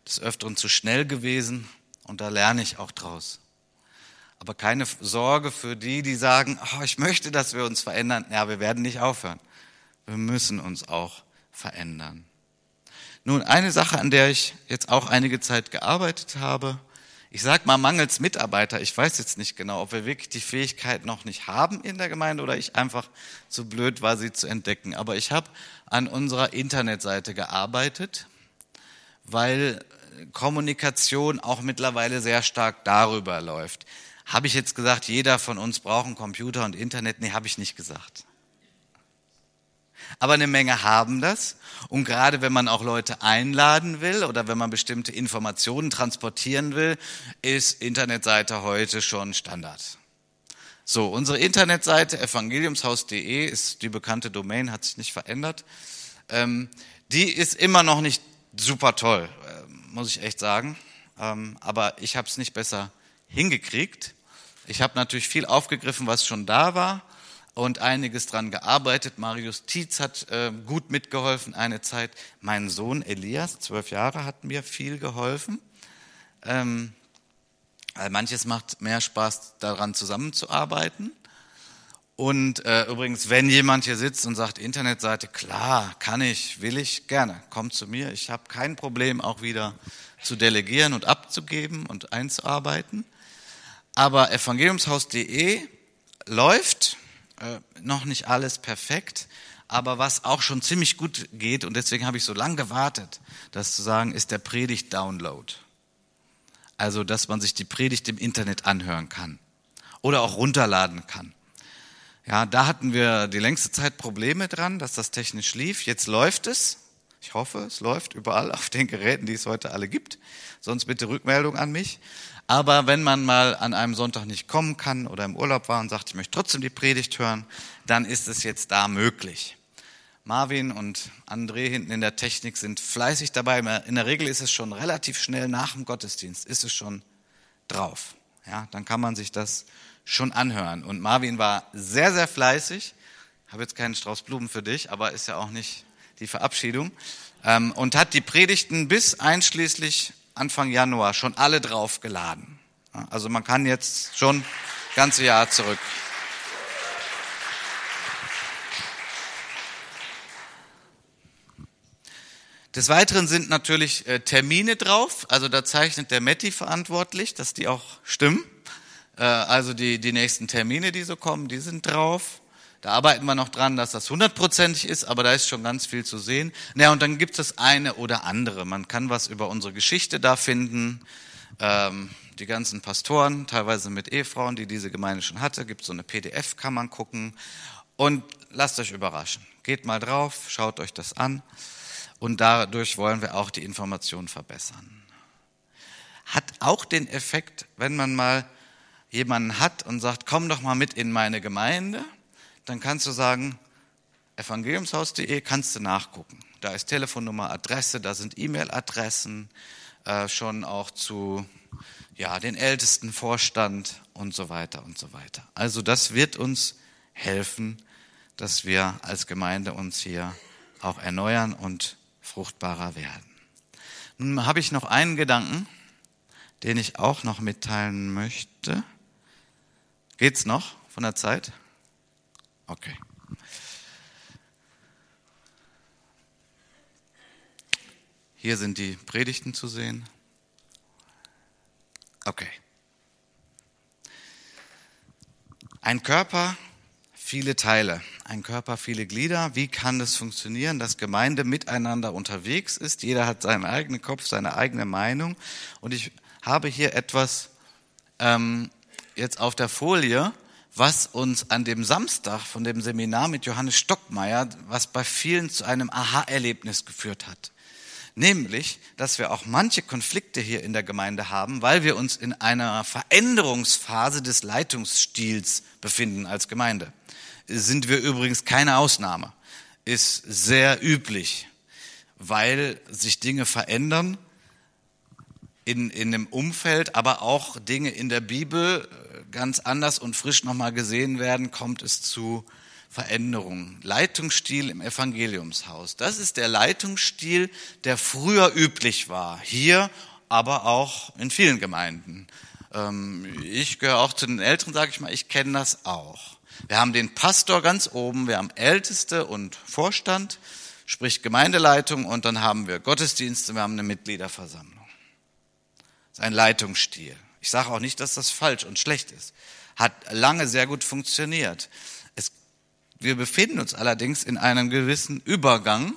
des Öfteren zu schnell gewesen. Und da lerne ich auch draus. Aber keine Sorge für die, die sagen, oh, ich möchte, dass wir uns verändern. Ja, wir werden nicht aufhören. Wir müssen uns auch verändern. Nun, eine Sache, an der ich jetzt auch einige Zeit gearbeitet habe, ich sage mal mangels Mitarbeiter, ich weiß jetzt nicht genau, ob wir wirklich die Fähigkeit noch nicht haben in der Gemeinde oder ich einfach zu blöd war, sie zu entdecken. Aber ich habe an unserer Internetseite gearbeitet, weil Kommunikation auch mittlerweile sehr stark darüber läuft. Habe ich jetzt gesagt, jeder von uns braucht einen Computer und Internet? Nee, habe ich nicht gesagt. Aber eine Menge haben das. Und gerade wenn man auch Leute einladen will oder wenn man bestimmte Informationen transportieren will, ist Internetseite heute schon Standard. So, unsere Internetseite evangeliumshaus.de ist die bekannte Domain, hat sich nicht verändert. Ähm, die ist immer noch nicht super toll, äh, muss ich echt sagen. Ähm, aber ich habe es nicht besser hingekriegt. Ich habe natürlich viel aufgegriffen, was schon da war und einiges dran gearbeitet. Marius Tietz hat äh, gut mitgeholfen eine Zeit. Mein Sohn Elias, zwölf Jahre, hat mir viel geholfen. Ähm, manches macht mehr Spaß, daran zusammenzuarbeiten. Und äh, übrigens, wenn jemand hier sitzt und sagt, Internetseite, klar, kann ich, will ich, gerne, kommt zu mir. Ich habe kein Problem, auch wieder zu delegieren und abzugeben und einzuarbeiten. Aber evangeliumshaus.de läuft, äh, noch nicht alles perfekt, aber was auch schon ziemlich gut geht, und deswegen habe ich so lange gewartet, das zu sagen, ist der Predigt-Download. Also, dass man sich die Predigt im Internet anhören kann oder auch runterladen kann. Ja, da hatten wir die längste Zeit Probleme dran, dass das technisch lief. Jetzt läuft es. Ich hoffe, es läuft überall auf den Geräten, die es heute alle gibt. Sonst bitte Rückmeldung an mich. Aber wenn man mal an einem Sonntag nicht kommen kann oder im Urlaub war und sagt, ich möchte trotzdem die Predigt hören, dann ist es jetzt da möglich. Marvin und André hinten in der Technik sind fleißig dabei. In der Regel ist es schon relativ schnell nach dem Gottesdienst, ist es schon drauf. Ja, dann kann man sich das schon anhören. Und Marvin war sehr, sehr fleißig. Habe jetzt keinen Strauß Blumen für dich, aber ist ja auch nicht die Verabschiedung. Ähm, und hat die Predigten bis einschließlich Anfang Januar schon alle draufgeladen. Also man kann jetzt schon ganze Jahr zurück. Des Weiteren sind natürlich äh, Termine drauf. Also da zeichnet der Metti verantwortlich, dass die auch stimmen. Äh, also die, die nächsten Termine, die so kommen, die sind drauf. Da arbeiten wir noch dran, dass das hundertprozentig ist, aber da ist schon ganz viel zu sehen. Ja, und dann gibt es das eine oder andere. Man kann was über unsere Geschichte da finden. Ähm, die ganzen Pastoren, teilweise mit Ehefrauen, die diese Gemeinde schon hatte, gibt so eine PDF, kann man gucken. Und lasst euch überraschen. Geht mal drauf, schaut euch das an. Und dadurch wollen wir auch die Information verbessern. Hat auch den Effekt, wenn man mal jemanden hat und sagt, komm doch mal mit in meine Gemeinde dann kannst du sagen, evangeliumshaus.de kannst du nachgucken. Da ist Telefonnummer, Adresse, da sind E-Mail-Adressen, äh, schon auch zu ja, den ältesten Vorstand und so weiter und so weiter. Also das wird uns helfen, dass wir als Gemeinde uns hier auch erneuern und fruchtbarer werden. Nun habe ich noch einen Gedanken, den ich auch noch mitteilen möchte. Geht's noch von der Zeit? Okay. Hier sind die Predigten zu sehen. Okay. Ein Körper, viele Teile. Ein Körper, viele Glieder. Wie kann das funktionieren, dass Gemeinde miteinander unterwegs ist? Jeder hat seinen eigenen Kopf, seine eigene Meinung. Und ich habe hier etwas ähm, jetzt auf der Folie, was uns an dem Samstag von dem Seminar mit Johannes Stockmeier, was bei vielen zu einem Aha-Erlebnis geführt hat. Nämlich, dass wir auch manche Konflikte hier in der Gemeinde haben, weil wir uns in einer Veränderungsphase des Leitungsstils befinden als Gemeinde. Sind wir übrigens keine Ausnahme. Ist sehr üblich, weil sich Dinge verändern in, in dem Umfeld, aber auch Dinge in der Bibel ganz anders und frisch nochmal gesehen werden, kommt es zu Veränderungen. Leitungsstil im Evangeliumshaus. Das ist der Leitungsstil, der früher üblich war. Hier aber auch in vielen Gemeinden. Ähm, ich gehöre auch zu den Älteren, sage ich mal, ich kenne das auch. Wir haben den Pastor ganz oben, wir haben Älteste und Vorstand, sprich Gemeindeleitung, und dann haben wir Gottesdienste, wir haben eine Mitgliederversammlung. Das ist ein Leitungsstil. Ich sage auch nicht, dass das falsch und schlecht ist. Hat lange sehr gut funktioniert. Es, wir befinden uns allerdings in einem gewissen Übergang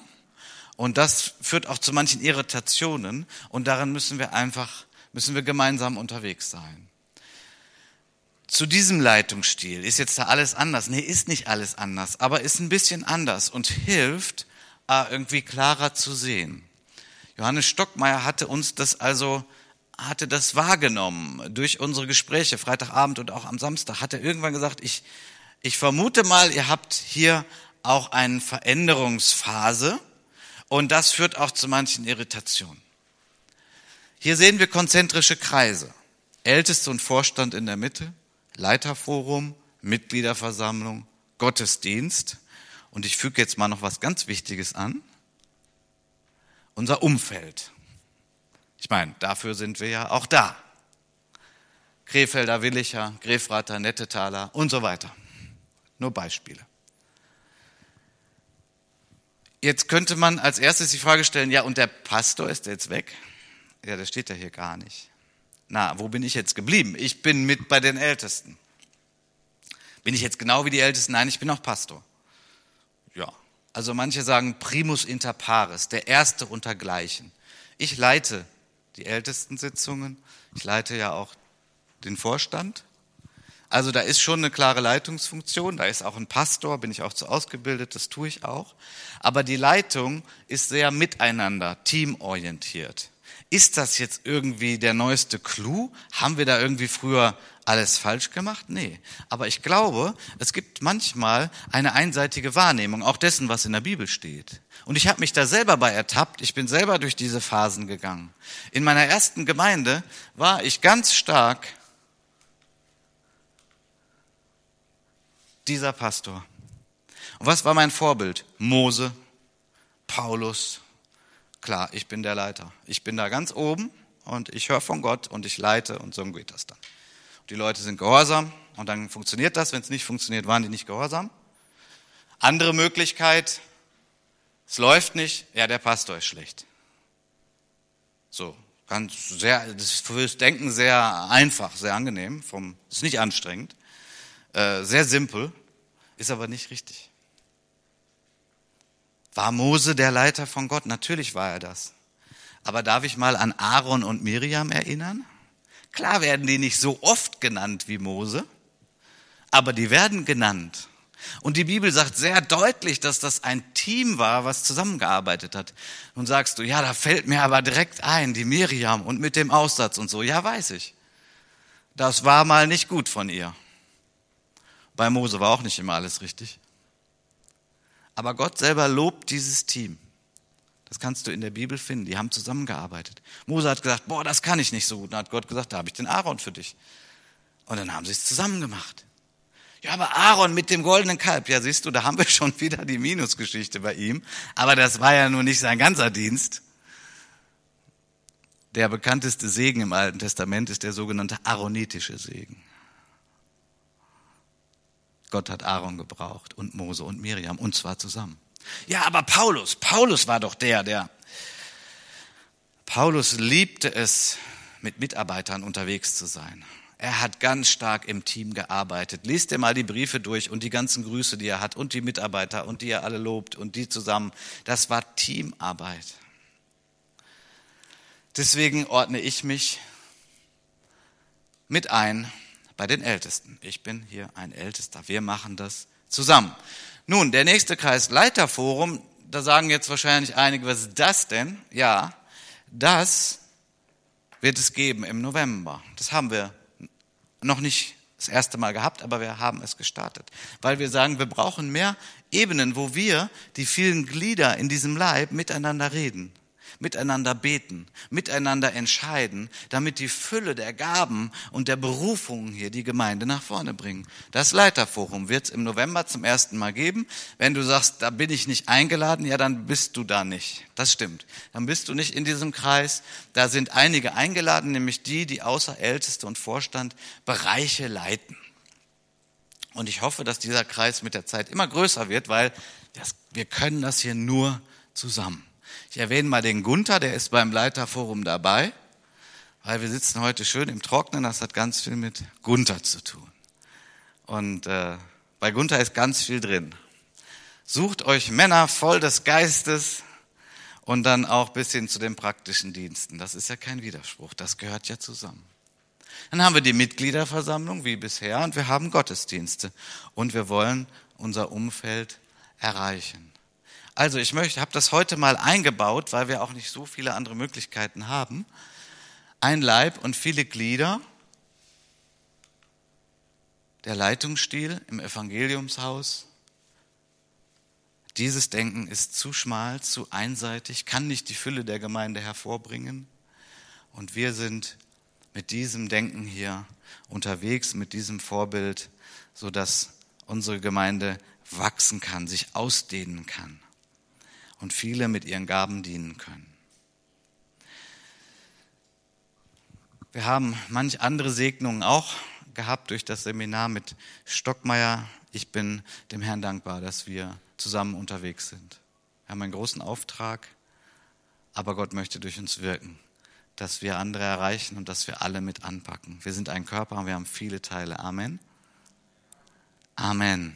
und das führt auch zu manchen Irritationen und daran müssen wir einfach, müssen wir gemeinsam unterwegs sein. Zu diesem Leitungsstil ist jetzt da alles anders. Nee, ist nicht alles anders, aber ist ein bisschen anders und hilft, irgendwie klarer zu sehen. Johannes Stockmeier hatte uns das also hatte das wahrgenommen durch unsere Gespräche, Freitagabend und auch am Samstag, hat er irgendwann gesagt, ich, ich vermute mal, ihr habt hier auch eine Veränderungsphase und das führt auch zu manchen Irritationen. Hier sehen wir konzentrische Kreise. Älteste und Vorstand in der Mitte, Leiterforum, Mitgliederversammlung, Gottesdienst. Und ich füge jetzt mal noch was ganz Wichtiges an. Unser Umfeld. Ich meine, dafür sind wir ja auch da. Krefelder, Willicher, Grefrater, Nettetaler und so weiter. Nur Beispiele. Jetzt könnte man als erstes die Frage stellen, ja, und der Pastor ist jetzt weg? Ja, der steht ja hier gar nicht. Na, wo bin ich jetzt geblieben? Ich bin mit bei den Ältesten. Bin ich jetzt genau wie die Ältesten? Nein, ich bin auch Pastor. Ja. Also manche sagen primus inter pares, der Erste untergleichen. Ich leite die Ältestensitzungen. Ich leite ja auch den Vorstand. Also da ist schon eine klare Leitungsfunktion, da ist auch ein Pastor, bin ich auch zu ausgebildet, das tue ich auch. Aber die Leitung ist sehr miteinander, teamorientiert. Ist das jetzt irgendwie der neueste Clou? Haben wir da irgendwie früher alles falsch gemacht? Nee. Aber ich glaube, es gibt manchmal eine einseitige Wahrnehmung, auch dessen, was in der Bibel steht. Und ich habe mich da selber bei ertappt. Ich bin selber durch diese Phasen gegangen. In meiner ersten Gemeinde war ich ganz stark dieser Pastor. Und was war mein Vorbild? Mose, Paulus. Klar, ich bin der Leiter. Ich bin da ganz oben und ich höre von Gott und ich leite und so geht das dann. Die Leute sind gehorsam und dann funktioniert das. Wenn es nicht funktioniert, waren die nicht gehorsam. Andere Möglichkeit, es läuft nicht, ja, der Pastor ist schlecht. So, ganz sehr, das ist fürs Denken sehr einfach, sehr angenehm, vom, ist nicht anstrengend, äh, sehr simpel, ist aber nicht richtig. War Mose der Leiter von Gott? Natürlich war er das. Aber darf ich mal an Aaron und Miriam erinnern? Klar werden die nicht so oft genannt wie Mose, aber die werden genannt. Und die Bibel sagt sehr deutlich, dass das ein Team war, was zusammengearbeitet hat. Nun sagst du, ja, da fällt mir aber direkt ein, die Miriam und mit dem Aussatz und so. Ja, weiß ich. Das war mal nicht gut von ihr. Bei Mose war auch nicht immer alles richtig. Aber Gott selber lobt dieses Team. Das kannst du in der Bibel finden. Die haben zusammengearbeitet. Mose hat gesagt, boah, das kann ich nicht so gut. Dann hat Gott gesagt, da habe ich den Aaron für dich. Und dann haben sie es zusammen gemacht. Ja, aber Aaron mit dem goldenen Kalb, ja siehst du, da haben wir schon wieder die Minusgeschichte bei ihm. Aber das war ja nur nicht sein ganzer Dienst. Der bekannteste Segen im Alten Testament ist der sogenannte aaronitische Segen. Gott hat Aaron gebraucht und Mose und Miriam und zwar zusammen. Ja, aber Paulus, Paulus war doch der, der. Paulus liebte es, mit Mitarbeitern unterwegs zu sein. Er hat ganz stark im Team gearbeitet. Lies dir mal die Briefe durch und die ganzen Grüße, die er hat und die Mitarbeiter und die er alle lobt und die zusammen. Das war Teamarbeit. Deswegen ordne ich mich mit ein bei den Ältesten. Ich bin hier ein Ältester. Wir machen das zusammen. Nun, der nächste Kreis Leiterforum, da sagen jetzt wahrscheinlich einige, was ist das denn? Ja, das wird es geben im November. Das haben wir noch nicht das erste Mal gehabt, aber wir haben es gestartet. Weil wir sagen, wir brauchen mehr Ebenen, wo wir, die vielen Glieder in diesem Leib, miteinander reden. Miteinander beten, miteinander entscheiden, damit die Fülle der Gaben und der Berufungen hier die Gemeinde nach vorne bringen. Das Leiterforum wird es im November zum ersten Mal geben. Wenn du sagst, da bin ich nicht eingeladen, ja, dann bist du da nicht. Das stimmt. Dann bist du nicht in diesem Kreis. Da sind einige eingeladen, nämlich die, die außer Älteste und Vorstand Bereiche leiten. Und ich hoffe, dass dieser Kreis mit der Zeit immer größer wird, weil das, wir können das hier nur zusammen. Ich erwähne mal den Gunther, der ist beim Leiterforum dabei, weil wir sitzen heute schön im Trocknen. Das hat ganz viel mit Gunther zu tun. Und äh, bei Gunther ist ganz viel drin. Sucht euch Männer voll des Geistes und dann auch bis hin zu den praktischen Diensten. Das ist ja kein Widerspruch, das gehört ja zusammen. Dann haben wir die Mitgliederversammlung wie bisher und wir haben Gottesdienste und wir wollen unser Umfeld erreichen. Also ich möchte, habe das heute mal eingebaut, weil wir auch nicht so viele andere Möglichkeiten haben. Ein Leib und viele Glieder. Der Leitungsstil im Evangeliumshaus. Dieses Denken ist zu schmal, zu einseitig, kann nicht die Fülle der Gemeinde hervorbringen. Und wir sind mit diesem Denken hier unterwegs, mit diesem Vorbild, so dass unsere Gemeinde wachsen kann, sich ausdehnen kann und viele mit ihren Gaben dienen können. Wir haben manch andere Segnungen auch gehabt durch das Seminar mit Stockmeier. Ich bin dem Herrn dankbar, dass wir zusammen unterwegs sind. Wir haben einen großen Auftrag, aber Gott möchte durch uns wirken, dass wir andere erreichen und dass wir alle mit anpacken. Wir sind ein Körper und wir haben viele Teile. Amen. Amen.